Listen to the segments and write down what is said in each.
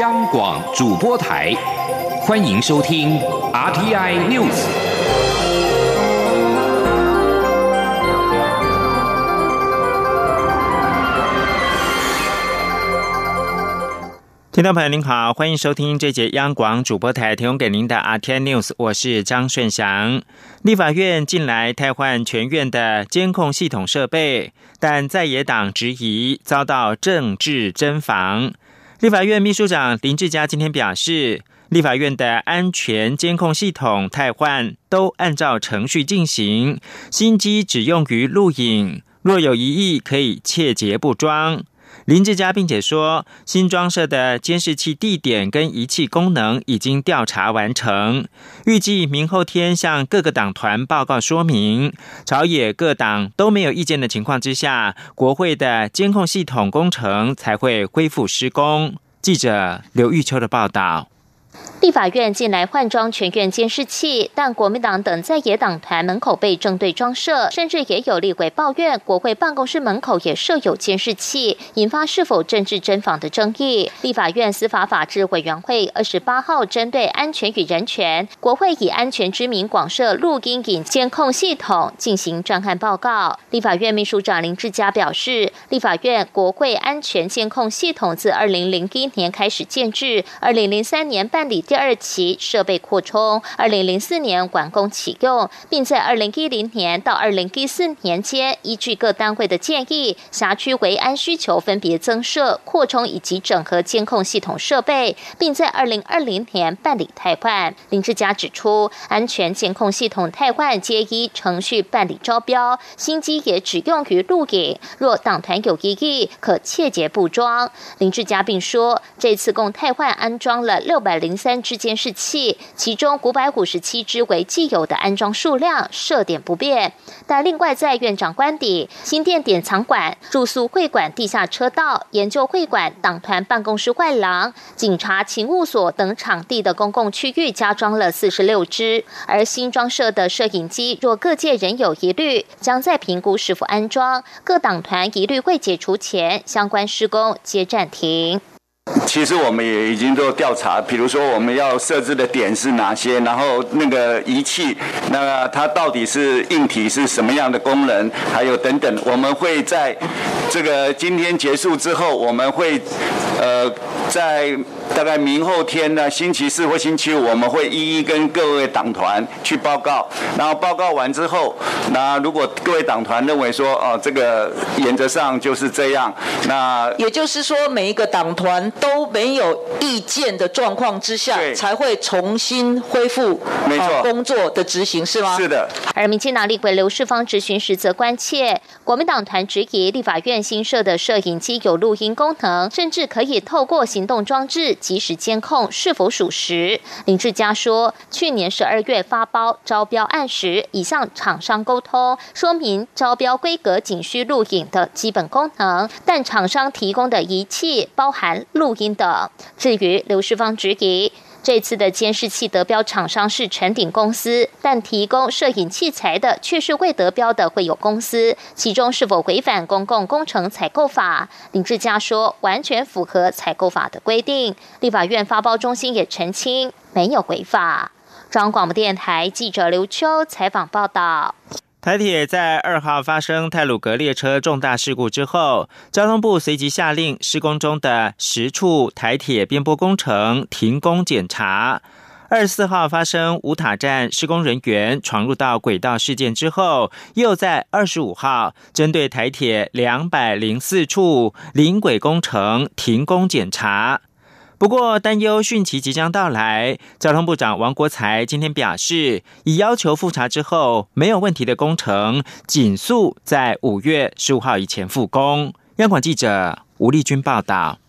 央广主播台，欢迎收听 RTI News。听众朋友您好，欢迎收听这节央广主播台提供给您的 RTI News，我是张顺祥。立法院近来汰换全院的监控系统设备，但在野党质疑遭到政治侦防。立法院秘书长林志嘉今天表示，立法院的安全监控系统汰换都按照程序进行，新机只用于录影，若有疑义可以切结不装。林志佳并且说，新装设的监视器地点跟仪器功能已经调查完成，预计明后天向各个党团报告说明。朝野各党都没有意见的情况之下，国会的监控系统工程才会恢复施工。记者刘玉秋的报道。立法院近来换装全院监视器，但国民党等在野党团门口被正对装设，甚至也有立委抱怨国会办公室门口也设有监视器，引发是否政治侦访的争议。立法院司法法制委员会二十八号针对安全与人权，国会以安全之名广设录音影监控系统进行专案报告。立法院秘书长林志嘉表示，立法院国会安全监控系统自二零零一年开始建制，二零零三年办办理。第二期设备扩充，二零零四年完工启用，并在二零一零年到二零一四年间，依据各单位的建议，辖区维安需求分别增设、扩充以及整合监控系统设备，并在二零二零年办理汰换。林志佳指出，安全监控系统汰换皆依程序办理招标，新机也只用于录影，若党团有异议，可切结布装。林志佳并说，这次共汰换安装了六百零三。支监视器，其中五百五十七支为既有的安装数量，设点不变。但另外在院长官邸、新店典藏馆、住宿会馆地下车道、研究会馆、党团办公室外廊、警察勤务所等场地的公共区域加装了四十六支。而新装设的摄影机，若各界仍有疑虑，将再评估是否安装。各党团疑虑未解除前，相关施工皆暂停。其实我们也已经做调查，比如说我们要设置的点是哪些，然后那个仪器，那它到底是硬体是什么样的功能，还有等等，我们会在这个今天结束之后，我们会呃在。大概明后天呢，星期四或星期五，我们会一一跟各位党团去报告。然后报告完之后，那如果各位党团认为说，哦，这个原则上就是这样，那也就是说，每一个党团都没有意见的状况之下，才会重新恢复没错工作的执行，是吗？是的。而民进党立委刘世芳执询时则关切，国民党团质疑立法院新设的摄影机有录音功能，甚至可以透过行动装置。及时监控是否属实？林志佳说，去年十二月发包招标案时，已向厂商沟通，说明招标规格仅需录影的基本功能，但厂商提供的仪器包含录音等。至于刘世芳质疑。这次的监视器得标厂商是成鼎公司，但提供摄影器材的却是未得标的会有公司，其中是否违反公共工程采购法？林志嘉说，完全符合采购法的规定。立法院发包中心也澄清，没有违法。中央广播电台记者刘秋采访报道。台铁在二号发生泰鲁格列车重大事故之后，交通部随即下令施工中的十处台铁边波工程停工检查。二十四号发生五塔站施工人员闯入到轨道事件之后，又在二十五号针对台铁两百零四处临轨工程停工检查。不过，担忧汛期即将到来，交通部长王国才今天表示，已要求复查之后没有问题的工程，紧速在五月十五号以前复工。央广记者吴丽君报道。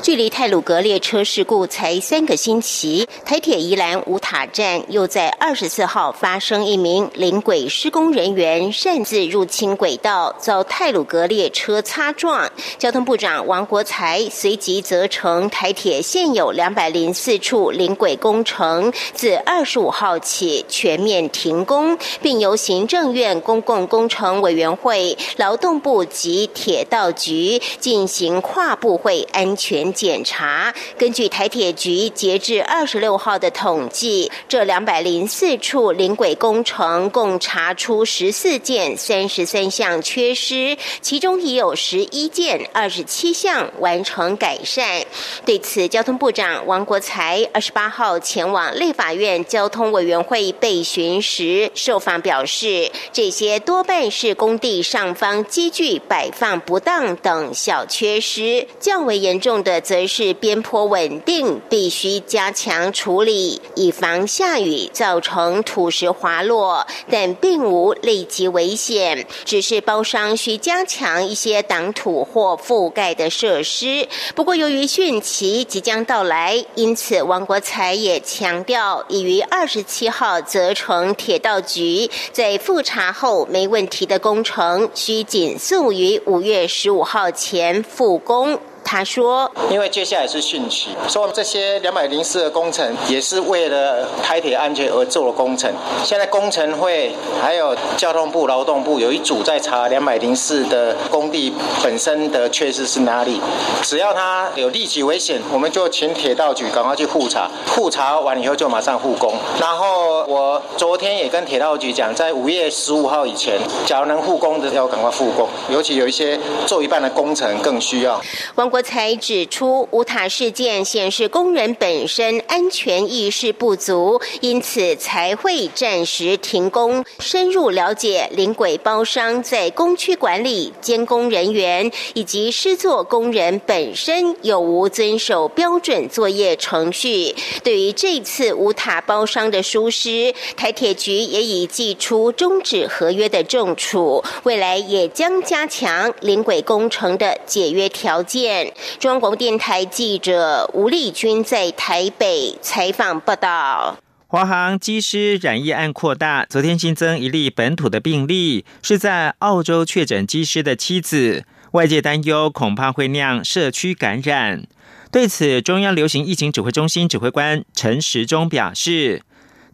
距离泰鲁格列车事故才三个星期，台铁宜兰五塔站又在二十四号发生一名临轨施工人员擅自入侵轨道，遭泰鲁格列车擦撞。交通部长王国才随即责成台铁现有两百零四处临轨工程自二十五号起全面停工，并由行政院公共工程委员会、劳动部及铁道局进行跨部会安。全检查。根据台铁局截至二十六号的统计，这两百零四处临轨工程共查出十四件、三十三项缺失，其中已有十一件、二十七项完成改善。对此，交通部长王国才二十八号前往立法院交通委员会备询时，受访表示，这些多半是工地上方机具摆放不当等小缺失，较为严重用的则是边坡稳定，必须加强处理，以防下雨造成土石滑落，但并无立即危险，只是包商需加强一些挡土或覆盖的设施。不过，由于汛期即将到来，因此王国才也强调，已于二十七号责成铁道局在复查后没问题的工程，需紧速于五月十五号前复工。他说：“因为接下来是汛期，所以这些两百零四的工程也是为了台铁安全而做的工程。现在工程会还有交通部、劳动部有一组在查两百零四的工地本身的缺失是哪里。只要它有立即危险，我们就请铁道局赶快去复查。复查完以后就马上复工。然后我昨天也跟铁道局讲，在五月十五号以前，假如能复工的要赶快复工，尤其有一些做一半的工程更需要。”王国。才指出，无塔事件显示工人本身安全意识不足，因此才会暂时停工。深入了解临轨包商在工区管理、监工人员以及施作工人本身有无遵守标准作业程序。对于这次无塔包商的疏失，台铁局也已寄出终止合约的重处，未来也将加强临轨工程的解约条件。中央广播电台记者吴丽君在台北采访报道：华航机师染疫案扩大，昨天新增一例本土的病例，是在澳洲确诊机师的妻子，外界担忧恐怕会酿社区感染。对此，中央流行疫情指挥中心指挥官陈时中表示，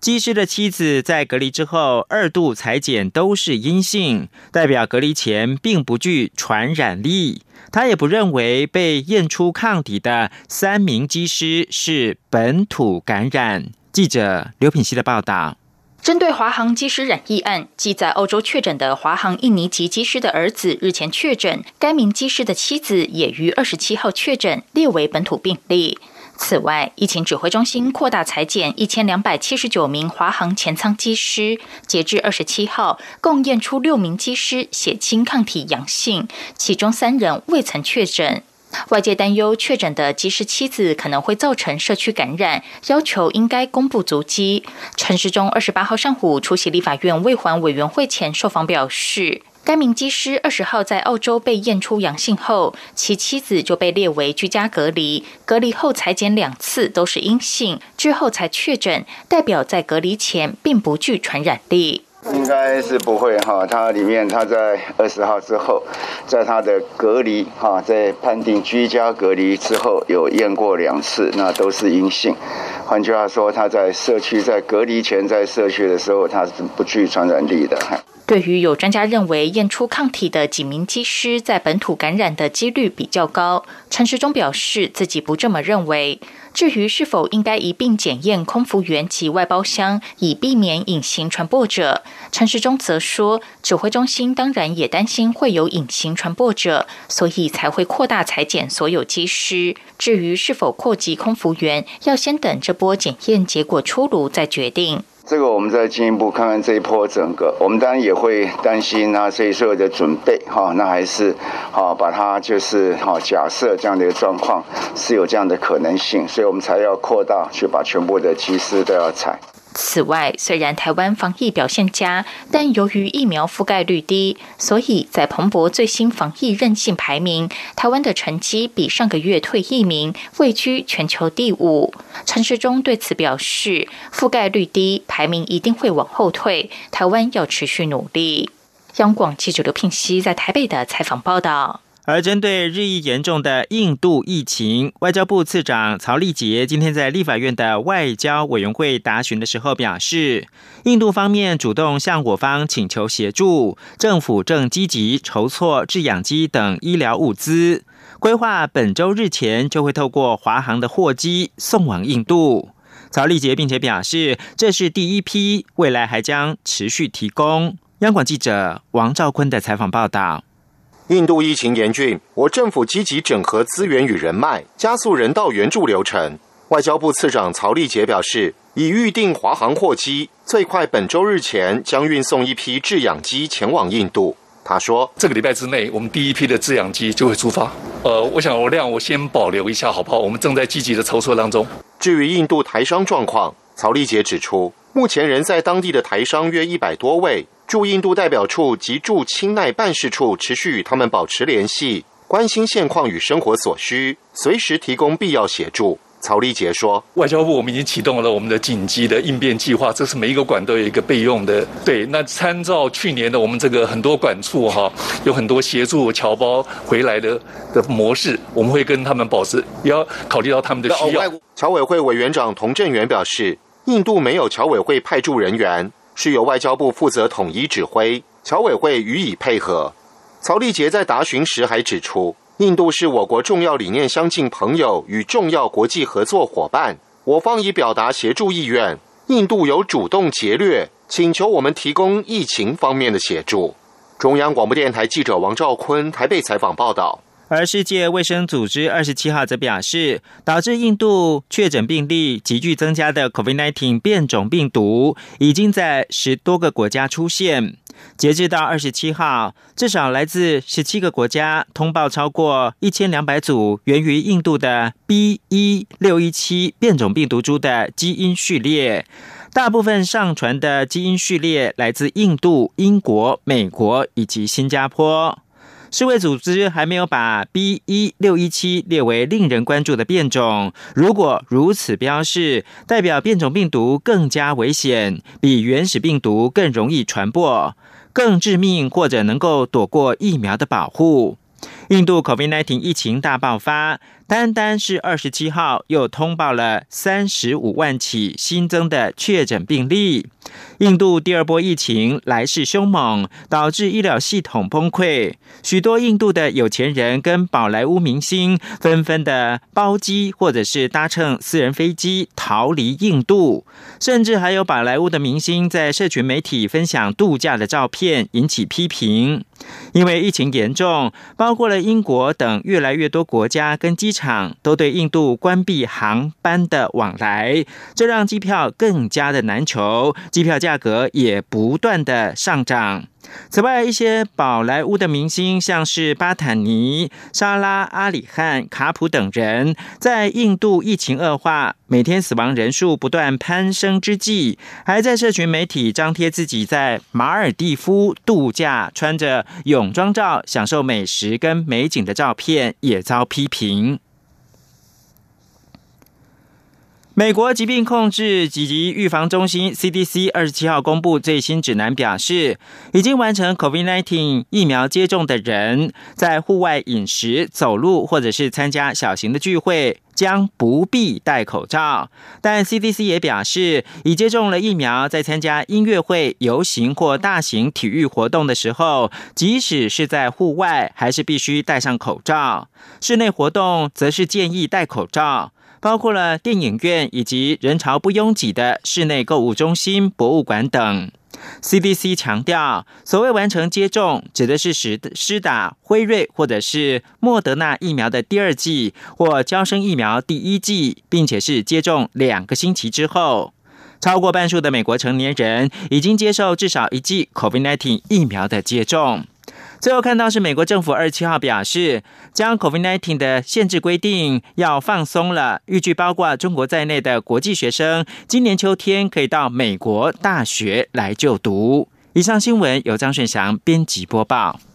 机师的妻子在隔离之后二度裁剪都是阴性，代表隔离前并不具传染力。他也不认为被验出抗体的三名机师是本土感染。记者刘品希的报道：针对华航机师染疫案，即在欧洲确诊的华航印尼籍机师的儿子日前确诊，该名机师的妻子也于二十七号确诊，列为本土病例。此外，疫情指挥中心扩大裁减一千两百七十九名华航前舱机师，截至二十七号，共验出六名机师血清抗体阳性，其中三人未曾确诊。外界担忧确诊的机师妻子可能会造成社区感染，要求应该公布足迹。陈时中二十八号上午出席立法院未还委员会前受访表示。该名机师二十号在澳洲被验出阳性后，其妻子就被列为居家隔离，隔离后裁剪两次都是阴性，之后才确诊，代表在隔离前并不具传染力。应该是不会哈，他里面他在二十号之后，在他的隔离哈，在判定居家隔离之后有验过两次，那都是阴性。换句话说，他在社区在隔离前在社区的时候，他是不具传染力的。对于有专家认为验出抗体的几名机师在本土感染的几率比较高，陈时中表示自己不这么认为。至于是否应该一并检验空服员及外包厢，以避免隐形传播者，陈时中则说，指挥中心当然也担心会有隐形传播者，所以才会扩大裁剪所有机师。至于是否扩及空服员，要先等这波检验结果出炉再决定。这个我们再进一步看看这一波整个，我们当然也会担心啊，这一所有的准备哈，那还是好把它就是好假设这样的一个状况是有这样的可能性，所以我们才要扩大去把全部的机师都要采。此外，虽然台湾防疫表现佳，但由于疫苗覆盖率低，所以在彭博最新防疫韧性排名，台湾的成绩比上个月退一名，位居全球第五。陈时中对此表示，覆盖率低，排名一定会往后退，台湾要持续努力。央广记者刘聘熙在台北的采访报道。而针对日益严重的印度疫情，外交部次长曹立杰今天在立法院的外交委员会答询的时候表示，印度方面主动向我方请求协助，政府正积极筹措制氧机等医疗物资。规划本周日前就会透过华航的货机送往印度。曹立杰并且表示，这是第一批，未来还将持续提供。央广记者王兆坤的采访报道：印度疫情严峻，我政府积极整合资源与人脉，加速人道援助流程。外交部次长曹立杰表示，已预定华航货机，最快本周日前将运送一批制氧机前往印度。他说：“这个礼拜之内，我们第一批的制氧机就会出发。呃，我想我量我先保留一下，好不好？我们正在积极的筹措当中。至于印度台商状况，曹立杰指出，目前人在当地的台商约一百多位，驻印度代表处及驻清奈办事处持续与他们保持联系，关心现况与生活所需，随时提供必要协助。”曹立杰说：“外交部我们已经启动了我们的紧急的应变计划，这是每一个馆都有一个备用的。对，那参照去年的我们这个很多馆处哈，有很多协助侨胞回来的的模式，我们会跟他们保持，也要考虑到他们的需要。”侨委会委员长童振源表示，印度没有侨委会派驻人员，是由外交部负责统一指挥，侨委会予以配合。曹立杰在答询时还指出。印度是我国重要理念相近朋友与重要国际合作伙伴，我方已表达协助意愿。印度有主动劫掠，请求我们提供疫情方面的协助。中央广播电台记者王兆坤台北采访报道。而世界卫生组织二十七号则表示，导致印度确诊病例急剧增加的 COVID-19 变种病毒，已经在十多个国家出现。截至到二十七号，至少来自十七个国家通报超过一千两百组源于印度的 B. 一六一七变种病毒株的基因序列，大部分上传的基因序列来自印度、英国、美国以及新加坡。世卫组织还没有把 B. 一六一七列为令人关注的变种。如果如此标示，代表变种病毒更加危险，比原始病毒更容易传播。更致命，或者能够躲过疫苗的保护。印度 COVID-19 疫情大爆发。单单是二十七号又通报了三十五万起新增的确诊病例。印度第二波疫情来势凶猛，导致医疗系统崩溃。许多印度的有钱人跟宝莱坞明星纷纷的包机或者是搭乘私人飞机逃离印度，甚至还有宝莱坞的明星在社群媒体分享度假的照片，引起批评。因为疫情严重，包括了英国等越来越多国家跟机场都对印度关闭航班的往来，这让机票更加的难求，机票价格也不断的上涨。此外，一些宝莱坞的明星，像是巴坦尼、莎拉、阿里汉、卡普等人，在印度疫情恶化、每天死亡人数不断攀升之际，还在社群媒体张贴自己在马尔蒂夫度假、穿着泳装照、享受美食跟美景的照片，也遭批评。美国疾病控制及预防中心 （CDC） 二十七号公布最新指南，表示已经完成 COVID-19 疫苗接种的人，在户外饮食、走路或者是参加小型的聚会，将不必戴口罩。但 CDC 也表示，已接种了疫苗，在参加音乐会、游行或大型体育活动的时候，即使是在户外，还是必须戴上口罩。室内活动则是建议戴口罩。包括了电影院以及人潮不拥挤的室内购物中心、博物馆等。CDC 强调，所谓完成接种，指的是使施打辉瑞或者是莫德纳疫苗的第二剂或交生疫苗第一剂，并且是接种两个星期之后。超过半数的美国成年人已经接受至少一剂 COVID-19 疫苗的接种。最后看到是美国政府二十七号表示，将 COVID-19 的限制规定要放松了，预计包括中国在内的国际学生今年秋天可以到美国大学来就读。以上新闻由张顺祥编辑播报。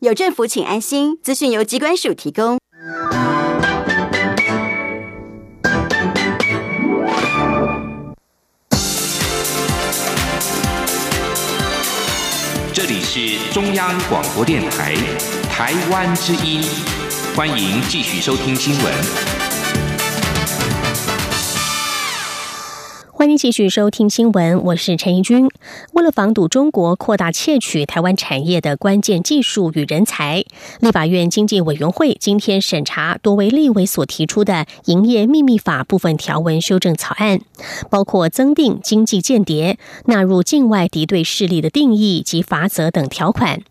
有政府请安心资讯由机关署提供。这里是中央广播电台台湾之音欢迎继续收听新闻。欢迎继续收听新闻，我是陈怡君。为了防堵中国扩大窃取台湾产业的关键技术与人才，立法院经济委员会今天审查多位立委所提出的《营业秘密法》部分条文修正草案，包括增订经济间谍、纳入境外敌对势力的定义及罚则等条款。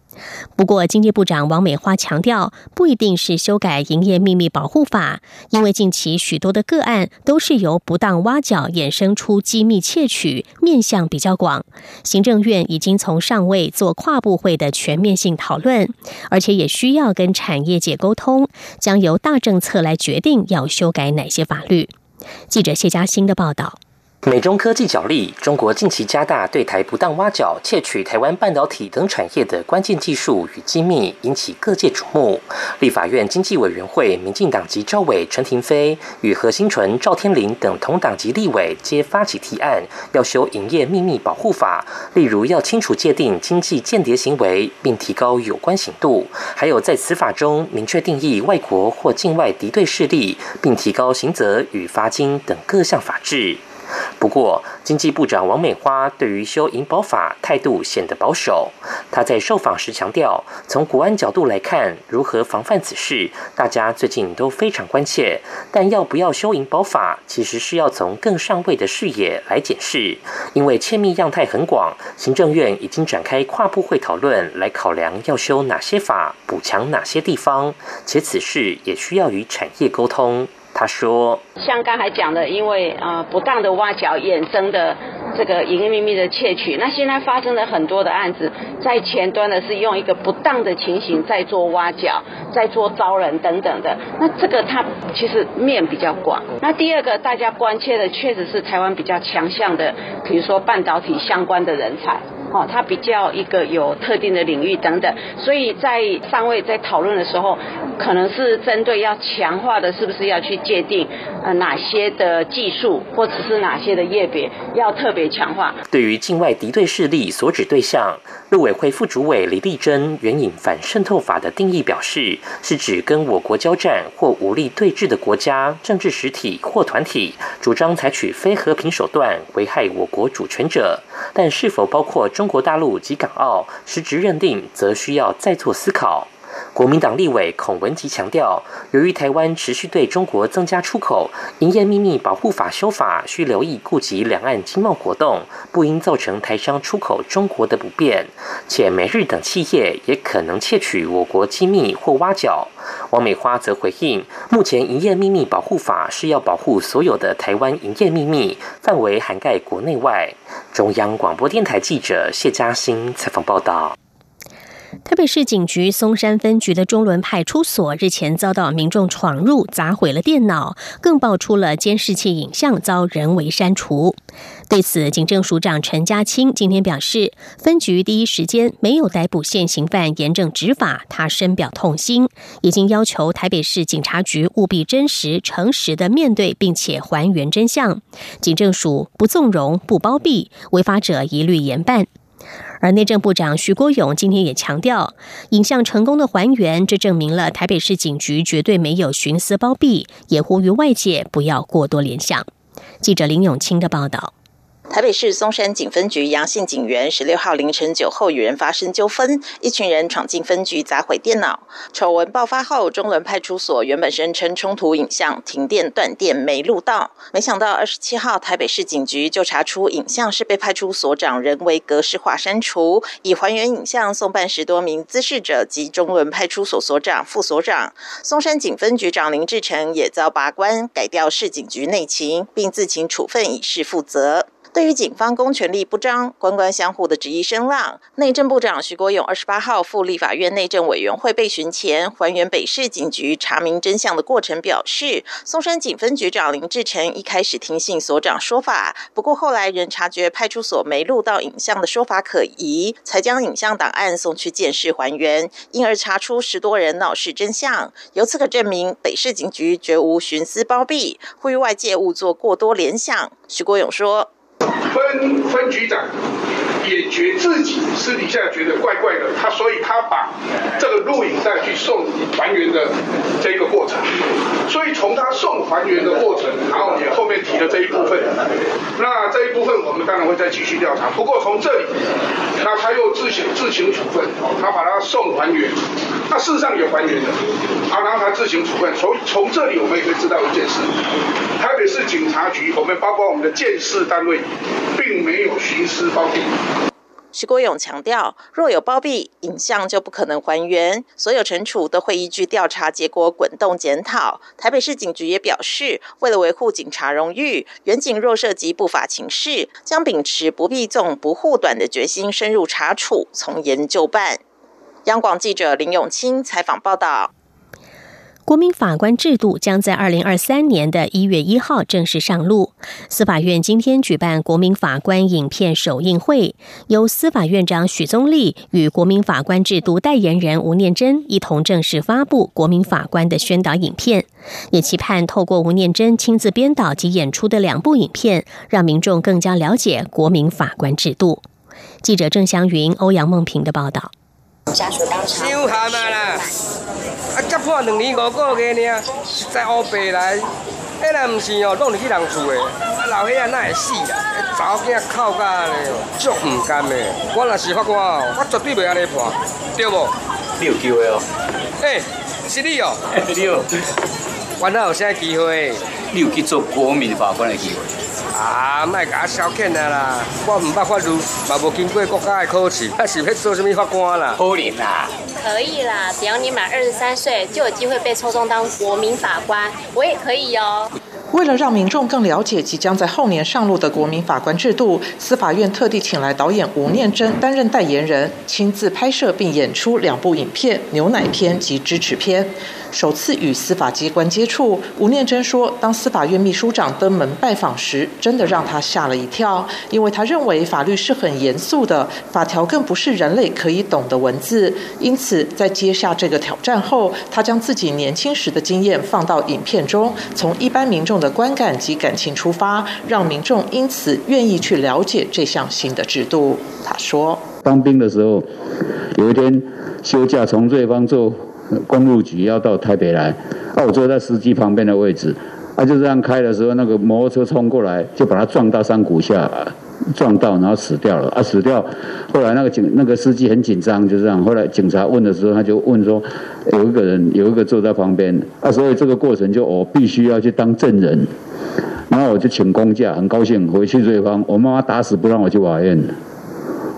不过，经济部长王美花强调，不一定是修改营业秘密保护法，因为近期许多的个案都是由不当挖角衍生出机密窃取，面向比较广。行政院已经从上位做跨部会的全面性讨论，而且也需要跟产业界沟通，将由大政策来决定要修改哪些法律。记者谢嘉欣的报道。美中科技角力，中国近期加大对台不当挖角、窃取台湾半导体等产业的关键技术与机密，引起各界瞩目。立法院经济委员会民进党籍赵伟、陈廷飞与何新纯、赵天麟等同党籍立委皆发起提案，要修营业秘密保护法，例如要清楚界定经济间谍行为，并提高有关刑度；还有在此法中明确定义外国或境外敌对势力，并提高刑责与罚金等各项法制。不过，经济部长王美花对于修银保法态度显得保守。他在受访时强调，从国安角度来看，如何防范此事，大家最近都非常关切。但要不要修银保法，其实是要从更上位的视野来检视，因为窃密样态很广，行政院已经展开跨部会讨论，来考量要修哪些法，补强哪些地方，且此事也需要与产业沟通。他说：“像刚才讲的，因为呃不当的挖角衍生的这个营业秘密的窃取，那现在发生了很多的案子，在前端的是用一个不当的情形在做挖角，在做招人等等的。那这个它其实面比较广。那第二个大家关切的，确实是台湾比较强项的，比如说半导体相关的人才。”哦，它比较一个有特定的领域等等，所以在上位在讨论的时候，可能是针对要强化的，是不是要去界定呃哪些的技术或者是哪些的业别要特别强化？对于境外敌对势力所指对象，陆委会副主委李丽珍援引反渗透法的定义表示，是指跟我国交战或武力对峙的国家、政治实体或团体，主张采取非和平手段危害我国主权者，但是否包括中？国大陆及港澳实质认定，则需要再做思考。国民党立委孔文吉强调，由于台湾持续对中国增加出口，营业秘密保护法修法需留意顾及两岸经贸活动，不应造成台商出口中国的不便。且美日等企业也可能窃取我国机密或挖角。王美花则回应，目前营业秘密保护法是要保护所有的台湾营业秘密，范围涵盖国内外。中央广播电台记者谢嘉欣采访报道。台北市警局松山分局的中仑派出所日前遭到民众闯入，砸毁了电脑，更爆出了监视器影像遭人为删除。对此，警政署长陈家清今天表示，分局第一时间没有逮捕现行犯，严正执法，他深表痛心，已经要求台北市警察局务必真实、诚实的面对，并且还原真相。警政署不纵容、不包庇，违法者一律严办。而内政部长徐国勇今天也强调，影像成功的还原，这证明了台北市警局绝对没有徇私包庇，也呼吁外界不要过多联想。记者林永清的报道。台北市松山警分局杨姓警员十六号凌晨酒后与人发生纠纷，一群人闯进分局砸毁电脑。丑闻爆发后，中仑派出所原本声称冲突影像停电断电没录到，没想到二十七号台北市警局就查出影像是被派出所长人为格式化删除，已还原影像送办十多名滋事者及中仑派出所所长、副所长。松山警分局长林志成也遭拔关，改调市警局内勤，并自请处分以示负责。对于警方公权力不彰、官官相护的质疑声浪，内政部长徐国勇二十八号赴立法院内政委员会备询前，还原北市警局查明真相的过程，表示松山警分局长林志成一开始听信所长说法，不过后来仍察觉派出所没录到影像的说法可疑，才将影像档案送去监视还原，因而查出十多人闹事真相。由此可证明北市警局绝无徇私包庇，呼吁外界勿做过多联想。徐国勇说。分分局长。也觉自己私底下觉得怪怪的，他所以他把这个录影带去送还原的这个过程，所以从他送还原的过程，然后也后面提了这一部分，那这一部分我们当然会再继续调查。不过从这里，那他又自行自行处分，他把他送还原，那事实上也还原了，啊，然后他自行处分。从从这里我们也可以知道一件事，台北市警察局，我们包括我们的建设单位，并没有徇私包庇。徐国勇强调，若有包庇，影像就不可能还原，所有惩处都会依据调查结果滚动检讨。台北市警局也表示，为了维护警察荣誉，远警若涉及不法情事，将秉持不必纵、不护短的决心，深入查处，从严就办。央广记者林永清采访报道。国民法官制度将在二零二三年的一月一号正式上路。司法院今天举办国民法官影片首映会，由司法院长许宗力与国民法官制度代言人吴念真一同正式发布国民法官的宣导影片，也期盼透过吴念真亲自编导及演出的两部影片，让民众更加了解国民法官制度。记者郑祥云、欧阳梦平的报道。家属当场。收下嘛啦，啊，才判两年五个月呢，实在乌白来。迄若毋是哦，弄入去人厝的，啊老岁仔哪会死啦？查某囝哭甲咧，足毋甘的。我若是法官哦，我绝对袂安尼判，对无？你有机会哦。诶，是你哦。你哦。我哪有啥机会？你有去做国民法官的机会？啊，卖甲我消遣啊啦！我唔捌法律，嘛无经过国家的考试，还是要做什么法官啦？可怜啦！可以啦，只要你满二十三岁，就有机会被抽中当国民法官。我也可以哦。为了让民众更了解即将在后年上路的国民法官制度，司法院特地请来导演吴念真担任代言人，亲自拍摄并演出两部影片《牛奶片》及支持片。首次与司法机关接触，吴念真说，当司法院秘书长登门拜访时，真的让他吓了一跳，因为他认为法律是很严肃的，法条更不是人类可以懂的文字。因此，在接下这个挑战后，他将自己年轻时的经验放到影片中，从一般民众的观感及感情出发，让民众因此愿意去了解这项新的制度。他说：“当兵的时候，有一天休假从瑞芳坐。”公路局要到台北来，啊，我坐在司机旁边的位置，啊，就这样开的时候，那个摩托车冲过来，就把他撞到山谷下，撞到，然后死掉了，啊，死掉。后来那个警那个司机很紧张，就这样。后来警察问的时候，他就问说，有一个人有一个坐在旁边，啊，所以这个过程就我必须要去当证人，然后我就请公假，很高兴回去瑞芳，我妈妈打死不让我去法院。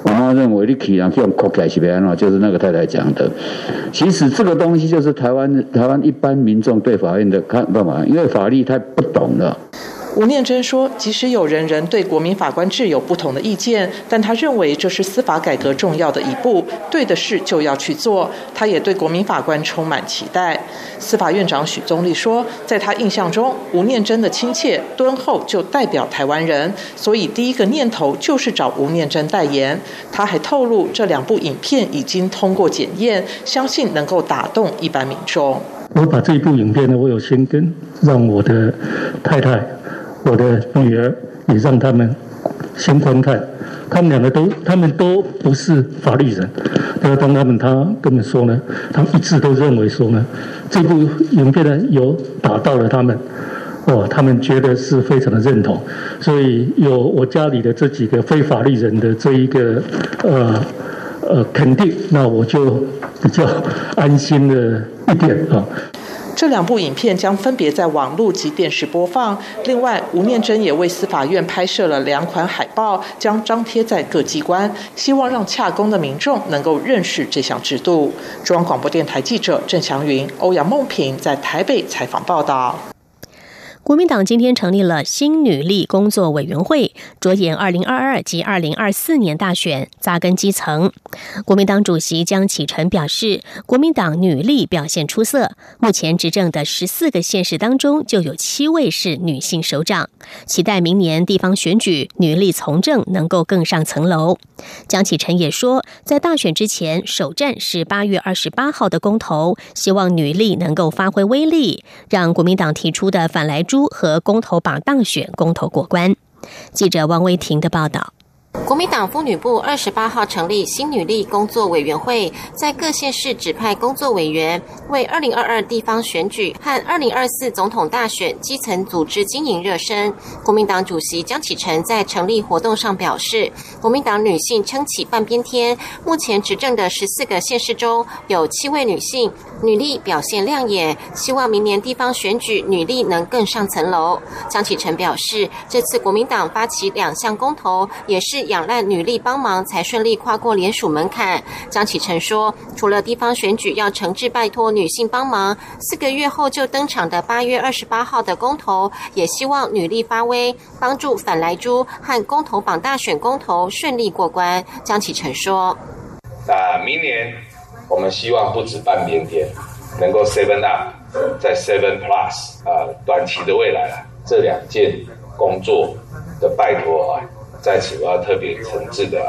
然后认为你起人用口改是别安就是那个太太讲的。其实这个东西就是台湾台湾一般民众对法院的看法，因为法律太不懂了。吴念真说：“即使有人人对国民法官制有不同的意见，但他认为这是司法改革重要的一步，对的事就要去做。他也对国民法官充满期待。”司法院长许宗立说：“在他印象中，吴念真的亲切敦厚就代表台湾人，所以第一个念头就是找吴念真代言。”他还透露，这两部影片已经通过检验，相信能够打动一般民众。我把这一部影片呢，我有先跟让我的太太。我的女儿也让他们先观看，他们两个都，他们都不是法律人。那当他们他跟我说呢，他们一致都认为说呢，这部影片呢有打到了他们，哦，他们觉得是非常的认同。所以有我家里的这几个非法律人的这一个呃呃肯定，那我就比较安心了一点啊。这两部影片将分别在网络及电视播放。另外，吴念真也为司法院拍摄了两款海报，将张贴在各机关，希望让洽公的民众能够认识这项制度。中央广播电台记者郑祥云、欧阳梦平在台北采访报道。国民党今天成立了新女力工作委员会，着眼二零二二及二零二四年大选，扎根基层。国民党主席江启臣表示，国民党女力表现出色，目前执政的十四个县市当中就有七位是女性首长，期待明年地方选举女力从政能够更上层楼。江启臣也说，在大选之前，首战是八月二十八号的公投，希望女力能够发挥威力，让国民党提出的反来和公投榜当选，公投过关。记者王维婷的报道。国民党妇女部二十八号成立新女力工作委员会，在各县市指派工作委员，为二零二二地方选举和二零二四总统大选基层组织经营热身。国民党主席江启臣在成立活动上表示，国民党女性撑起半边天，目前执政的十四个县市中有七位女性，女力表现亮眼，希望明年地方选举女力能更上层楼。江启臣表示，这次国民党发起两项公投，也是仰赖女力帮忙才顺利跨过联署门槛。江启臣说，除了地方选举要诚挚拜托女性帮忙，四个月后就登场的八月二十八号的公投，也希望女力发威，帮助反莱猪和公投榜大选公投顺利过关。江启臣说：“那明年我们希望不止半边天，能够 seven up，在 seven plus 啊，短期的未来啊，这两件工作的拜托啊。”在此，我要特别诚挚的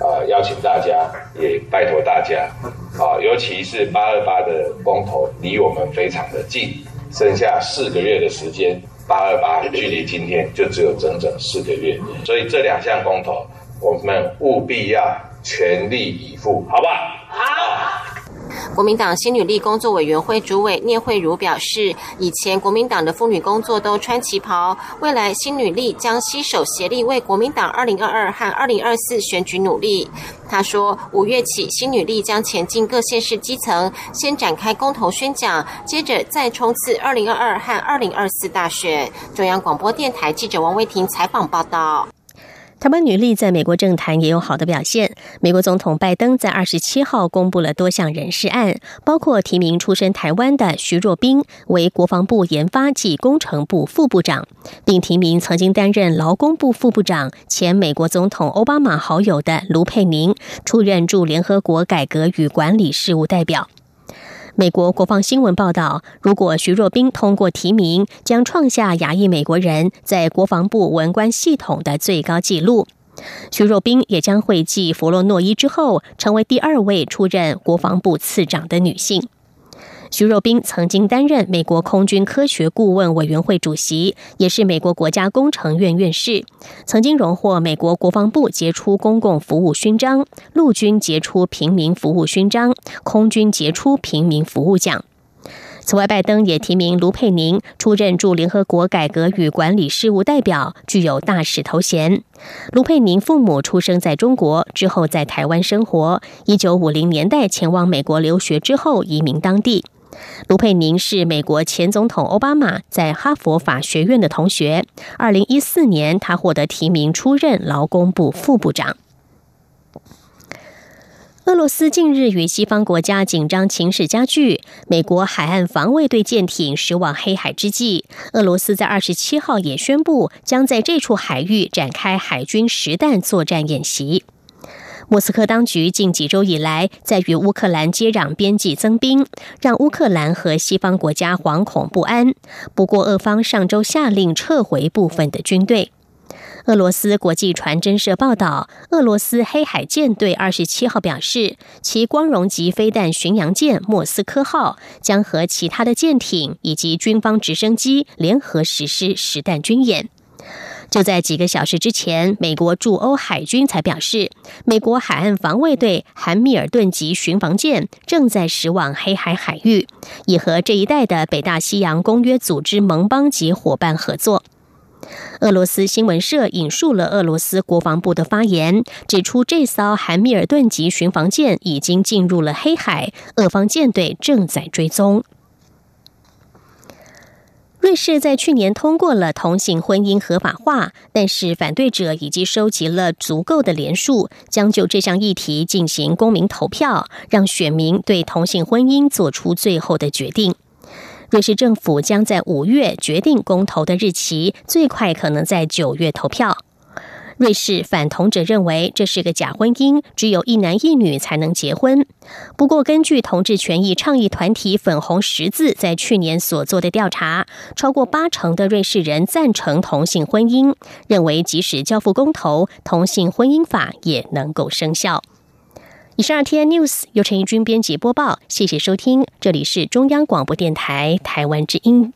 啊，邀请大家，也拜托大家啊，尤其是八二八的公投离我们非常的近，剩下四个月的时间，八二八距离今天就只有整整四个月，所以这两项公投，我们务必要全力以赴，好不好？好。国民党新女力工作委员会主委聂慧茹表示，以前国民党的妇女工作都穿旗袍，未来新女力将携手协力为国民党二零二二和二零二四选举努力。他说，五月起，新女力将前进各县市基层，先展开公投宣讲，接着再冲刺二零二二和二零二四大选。中央广播电台记者王威婷采访报道。台湾女力在美国政坛也有好的表现。美国总统拜登在二十七号公布了多项人事案，包括提名出身台湾的徐若冰为国防部研发及工程部副部长，并提名曾经担任劳工部副部长、前美国总统奥巴马好友的卢佩宁出任驻联合国改革与管理事务代表。美国国防新闻报道，如果徐若冰通过提名，将创下亚裔美国人在国防部文官系统的最高纪录。徐若冰也将会继弗洛诺伊之后，成为第二位出任国防部次长的女性。徐若冰曾经担任美国空军科学顾问委员会主席，也是美国国家工程院院士，曾经荣获美国国防部杰出公共服务勋章、陆军杰出平民服务勋章、空军杰出平民服务奖。此外，拜登也提名卢佩宁出任驻联合国改革与管理事务代表，具有大使头衔。卢佩宁父母出生在中国，之后在台湾生活，一九五零年代前往美国留学之后移民当地。卢佩宁是美国前总统奥巴马在哈佛法学院的同学。二零一四年，他获得提名出任劳工部副部长。俄罗斯近日与西方国家紧张情势加剧，美国海岸防卫队舰艇驶往黑海之际，俄罗斯在二十七号也宣布将在这处海域展开海军实弹作战演习。莫斯科当局近几周以来在与乌克兰接壤边际增兵，让乌克兰和西方国家惶恐不安。不过，俄方上周下令撤回部分的军队。俄罗斯国际传真社报道，俄罗斯黑海舰队二十七号表示，其光荣级飞弹巡洋舰“莫斯科号”将和其他的舰艇以及军方直升机联合实施实弹军演。就在几个小时之前，美国驻欧海军才表示，美国海岸防卫队韩密尔顿级巡防舰正在驶往黑海海域，以和这一带的北大西洋公约组织盟邦及伙伴合作。俄罗斯新闻社引述了俄罗斯国防部的发言，指出这艘韩密尔顿级巡防舰已经进入了黑海，俄方舰队正在追踪。瑞士在去年通过了同性婚姻合法化，但是反对者已经收集了足够的联数，将就这项议题进行公民投票，让选民对同性婚姻做出最后的决定。瑞士政府将在五月决定公投的日期，最快可能在九月投票。瑞士反同者认为这是个假婚姻，只有一男一女才能结婚。不过，根据同志权益倡议团体粉红十字在去年所做的调查，超过八成的瑞士人赞成同性婚姻，认为即使交付公投，同性婚姻法也能够生效。以上 T N News 由陈义军编辑播报，谢谢收听，这里是中央广播电台台湾之音。